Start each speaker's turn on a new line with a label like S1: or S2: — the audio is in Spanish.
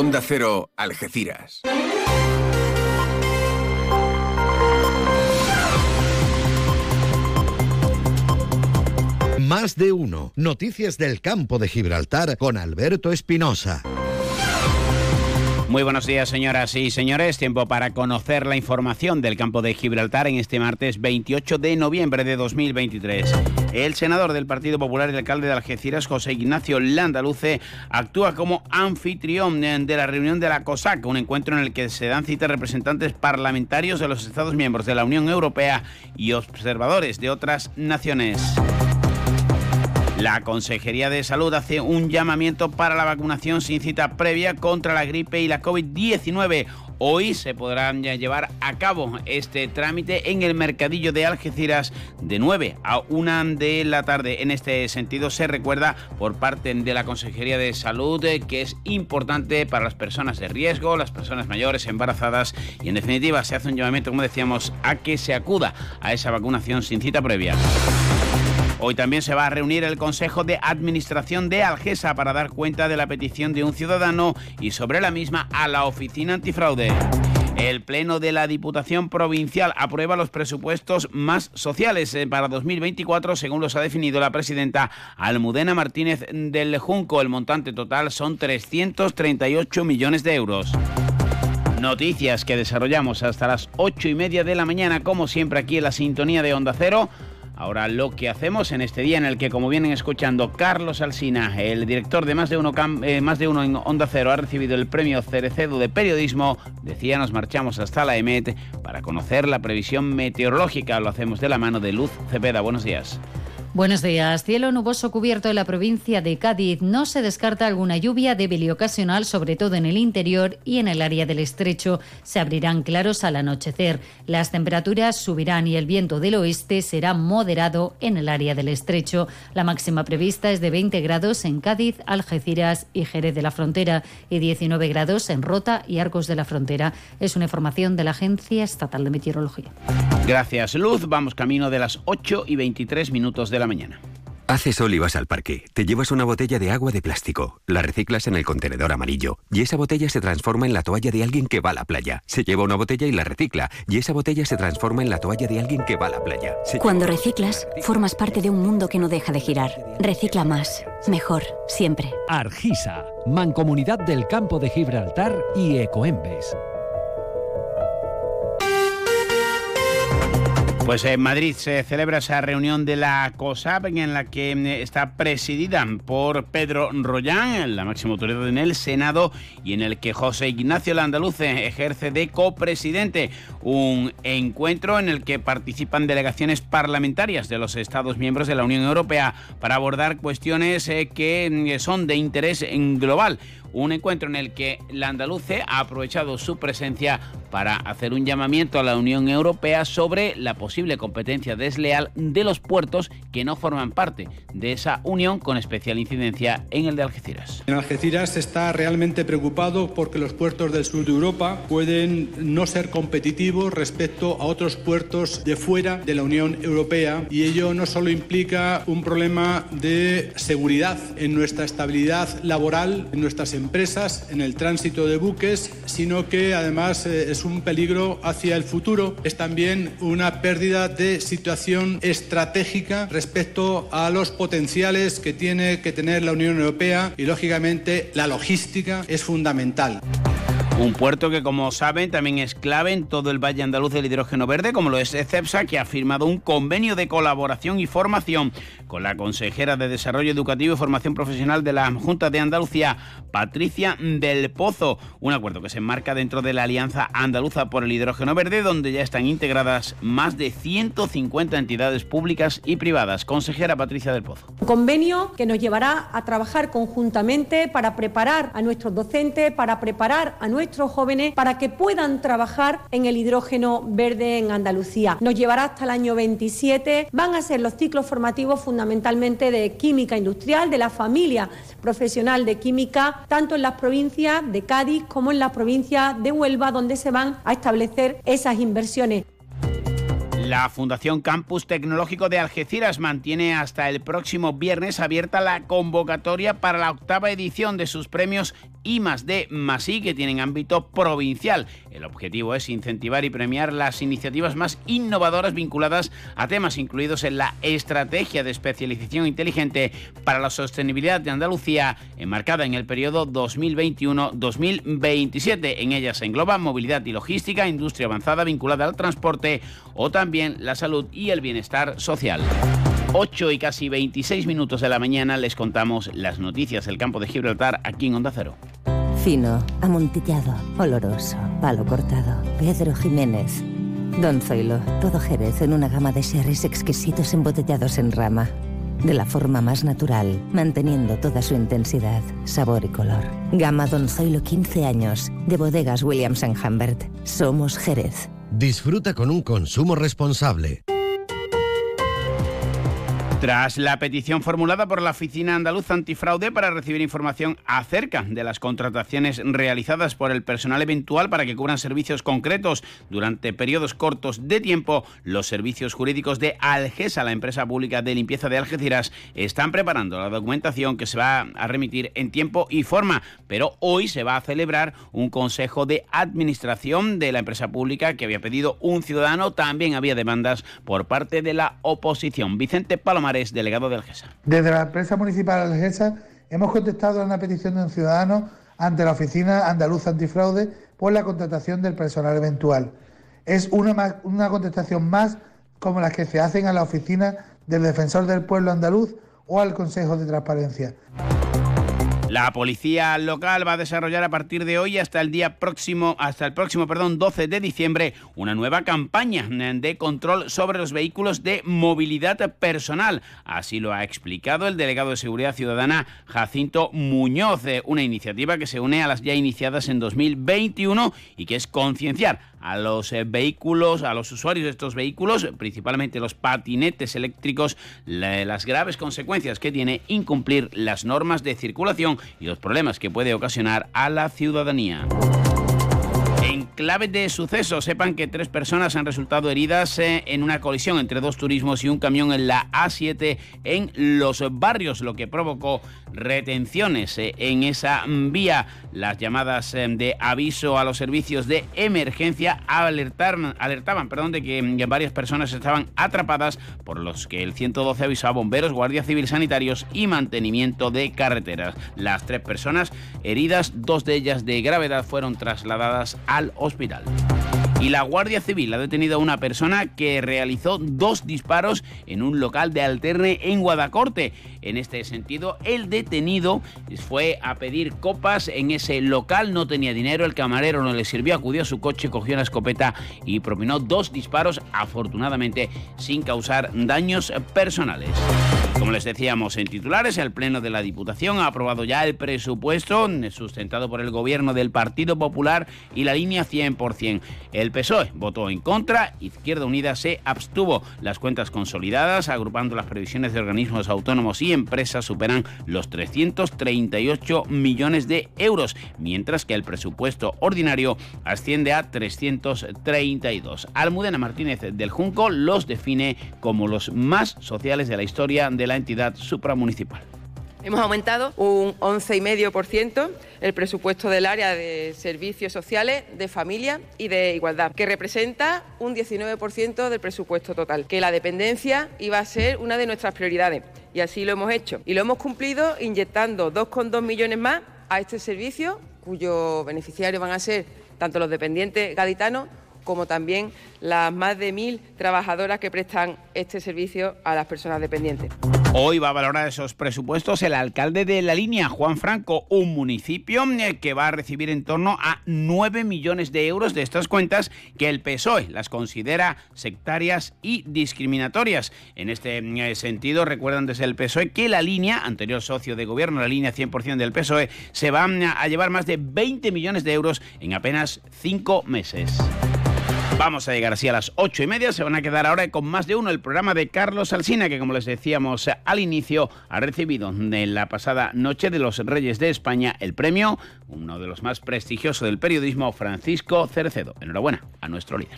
S1: Onda Cero, Algeciras.
S2: Más de uno. Noticias del campo de Gibraltar con Alberto Espinosa.
S3: Muy buenos días, señoras y señores. Tiempo para conocer la información del campo de Gibraltar en este martes 28 de noviembre de 2023. El senador del Partido Popular y alcalde de Algeciras, José Ignacio Landaluce, actúa como anfitrión de la reunión de la COSAC, un encuentro en el que se dan cita representantes parlamentarios de los Estados miembros de la Unión Europea y observadores de otras naciones. La Consejería de Salud hace un llamamiento para la vacunación sin cita previa contra la gripe y la COVID-19. Hoy se podrán llevar a cabo este trámite en el mercadillo de Algeciras de 9 a 1 de la tarde. En este sentido se recuerda por parte de la Consejería de Salud que es importante para las personas de riesgo, las personas mayores, embarazadas y en definitiva se hace un llamamiento, como decíamos, a que se acuda a esa vacunación sin cita previa. Hoy también se va a reunir el Consejo de Administración de Algesa para dar cuenta de la petición de un ciudadano y sobre la misma a la Oficina Antifraude. El Pleno de la Diputación Provincial aprueba los presupuestos más sociales eh, para 2024, según los ha definido la presidenta Almudena Martínez del Junco. El montante total son 338 millones de euros. Noticias que desarrollamos hasta las 8 y media de la mañana, como siempre aquí en la sintonía de Onda Cero. Ahora lo que hacemos en este día en el que, como vienen escuchando, Carlos Alsina, el director de Más de Uno, eh, más de uno en Onda Cero, ha recibido el premio Cerecedo de Periodismo, decía nos marchamos hasta la EMET para conocer la previsión meteorológica. Lo hacemos de la mano de Luz Cepeda. Buenos días.
S4: Buenos días. Cielo nuboso cubierto en la provincia de Cádiz. No se descarta alguna lluvia débil y ocasional, sobre todo en el interior y en el área del estrecho. Se abrirán claros al anochecer. Las temperaturas subirán y el viento del oeste será moderado en el área del estrecho. La máxima prevista es de 20 grados en Cádiz, Algeciras y Jerez de la Frontera y 19 grados en Rota y Arcos de la Frontera. Es una información de la Agencia Estatal de Meteorología.
S3: Gracias, Luz. Vamos camino de las 8 y 23 minutos de la mañana.
S5: Haces sol y vas al parque. Te llevas una botella de agua de plástico, la reciclas en el contenedor amarillo y esa botella se transforma en la toalla de alguien que va a la playa. Se lleva una botella y la recicla y esa botella se transforma en la toalla de alguien que va a la playa.
S6: Cuando reciclas, formas parte de un mundo que no deja de girar. Recicla más, mejor, siempre.
S7: Argisa, Mancomunidad del Campo de Gibraltar y Ecoembes.
S3: Pues en Madrid se celebra esa reunión de la COSAP en la que eh, está presidida por Pedro Rollán, la máxima autoridad en el Senado, y en el que José Ignacio Landaluce ejerce de copresidente. Un encuentro en el que participan delegaciones parlamentarias de los Estados miembros de la Unión Europea para abordar cuestiones eh, que mm, son de interés global un encuentro en el que la andaluce ha aprovechado su presencia para hacer un llamamiento a la Unión Europea sobre la posible competencia desleal de los puertos que no forman parte de esa unión con especial incidencia en el de Algeciras.
S8: En Algeciras se está realmente preocupado porque los puertos del sur de Europa pueden no ser competitivos respecto a otros puertos de fuera de la Unión Europea y ello no solo implica un problema de seguridad en nuestra estabilidad laboral, en nuestras empresas, en el tránsito de buques, sino que además eh, es un peligro hacia el futuro. Es también una pérdida de situación estratégica respecto a los potenciales que tiene que tener la Unión Europea y, lógicamente, la logística es fundamental.
S3: Un puerto que, como saben, también es clave en todo el Valle Andaluz del Hidrógeno Verde, como lo es CEPSA, que ha firmado un convenio de colaboración y formación con la consejera de Desarrollo Educativo y Formación Profesional de la Junta de Andalucía, Patricia del Pozo. Un acuerdo que se enmarca dentro de la Alianza Andaluza por el Hidrógeno Verde, donde ya están integradas más de 150 entidades públicas y privadas. Consejera Patricia del Pozo.
S9: Un convenio que nos llevará a trabajar conjuntamente para preparar a nuestros docentes, para preparar a nuestros jóvenes para que puedan trabajar en el hidrógeno verde en Andalucía. Nos llevará hasta el año 27. Van a ser los ciclos formativos fundamentalmente de química industrial, de la familia profesional de química, tanto en las provincias de Cádiz como en las provincias de Huelva, donde se van a establecer esas inversiones.
S3: La Fundación Campus Tecnológico de Algeciras mantiene hasta el próximo viernes abierta la convocatoria para la octava edición de sus premios I más D I que tienen ámbito provincial. El objetivo es incentivar y premiar las iniciativas más innovadoras vinculadas a temas incluidos en la estrategia de especialización inteligente para la sostenibilidad de Andalucía, enmarcada en el periodo 2021-2027. En ella se engloba movilidad y logística, industria avanzada vinculada al transporte o también la salud y el bienestar social. 8 y casi 26 minutos de la mañana les contamos las noticias del campo de Gibraltar aquí en Onda Cero.
S10: Fino, amontillado, oloroso, palo cortado. Pedro Jiménez. Don Zoilo, todo Jerez en una gama de sherries exquisitos embotellados en rama. De la forma más natural, manteniendo toda su intensidad, sabor y color. Gama Don Zoilo 15 años, de bodegas Williams ⁇ Humbert. Somos Jerez.
S2: Disfruta con un consumo responsable.
S3: Tras la petición formulada por la Oficina Andaluza Antifraude para recibir información acerca de las contrataciones realizadas por el personal eventual para que cubran servicios concretos durante periodos cortos de tiempo, los servicios jurídicos de Algesa, la empresa pública de limpieza de Algeciras, están preparando la documentación que se va a remitir en tiempo y forma. Pero hoy se va a celebrar un consejo de administración de la empresa pública que había pedido un ciudadano. También había demandas por parte de la oposición. Vicente Palomar
S11: Desde la empresa municipal de Algesa hemos contestado a una petición de un ciudadano ante la Oficina Andaluza Antifraude por la contratación del personal eventual. Es una, una contestación más como las que se hacen a la Oficina del Defensor del Pueblo Andaluz o al Consejo de Transparencia.
S3: La policía local va a desarrollar a partir de hoy hasta el día próximo, hasta el próximo, perdón, 12 de diciembre, una nueva campaña de control sobre los vehículos de movilidad personal. Así lo ha explicado el delegado de Seguridad Ciudadana Jacinto Muñoz, una iniciativa que se une a las ya iniciadas en 2021 y que es concienciar a los eh, vehículos, a los usuarios de estos vehículos, principalmente los patinetes eléctricos, las graves consecuencias que tiene incumplir las normas de circulación y los problemas que puede ocasionar a la ciudadanía. En clave de suceso, sepan que tres personas han resultado heridas eh, en una colisión entre dos turismos y un camión en la A7 en los barrios, lo que provocó retenciones eh, en esa vía. Las llamadas eh, de aviso a los servicios de emergencia alertaron, alertaban perdón, de que mm, varias personas estaban atrapadas, por los que el 112 avisó a bomberos, guardias civil sanitarios y mantenimiento de carreteras. Las tres personas heridas, dos de ellas de gravedad, fueron trasladadas al hospital. Y la Guardia Civil ha detenido a una persona que realizó dos disparos en un local de alterne en Guadacorte. En este sentido, el detenido fue a pedir copas en ese local, no tenía dinero, el camarero no le sirvió, acudió a su coche, cogió una escopeta y propinó dos disparos, afortunadamente sin causar daños personales. Como les decíamos en titulares, el Pleno de la Diputación ha aprobado ya el presupuesto sustentado por el gobierno del Partido Popular y la línea 100%. El PSOE votó en contra, Izquierda Unida se abstuvo. Las cuentas consolidadas, agrupando las previsiones de organismos autónomos y empresas, superan los 338 millones de euros, mientras que el presupuesto ordinario asciende a 332. Almudena Martínez del Junco los define como los más sociales de la historia de la entidad supramunicipal.
S12: Hemos aumentado un 11,5% el presupuesto del área de servicios sociales, de familia y de igualdad, que representa un 19% del presupuesto total, que la dependencia iba a ser una de nuestras prioridades y así lo hemos hecho. Y lo hemos cumplido inyectando 2,2 millones más a este servicio, cuyos beneficiarios van a ser tanto los dependientes gaditanos como también las más de mil trabajadoras que prestan este servicio a las personas dependientes.
S3: Hoy va a valorar esos presupuestos el alcalde de la línea, Juan Franco, un municipio eh, que va a recibir en torno a 9 millones de euros de estas cuentas que el PSOE las considera sectarias y discriminatorias. En este eh, sentido, recuerdan desde el PSOE que la línea, anterior socio de gobierno, la línea 100% del PSOE, se va mm, a llevar más de 20 millones de euros en apenas 5 meses. Vamos a llegar así a las ocho y media. Se van a quedar ahora con más de uno el programa de Carlos Alsina, que como les decíamos al inicio, ha recibido en la pasada noche de los Reyes de España el premio, uno de los más prestigiosos del periodismo, Francisco Cerecedo. Enhorabuena a nuestro líder.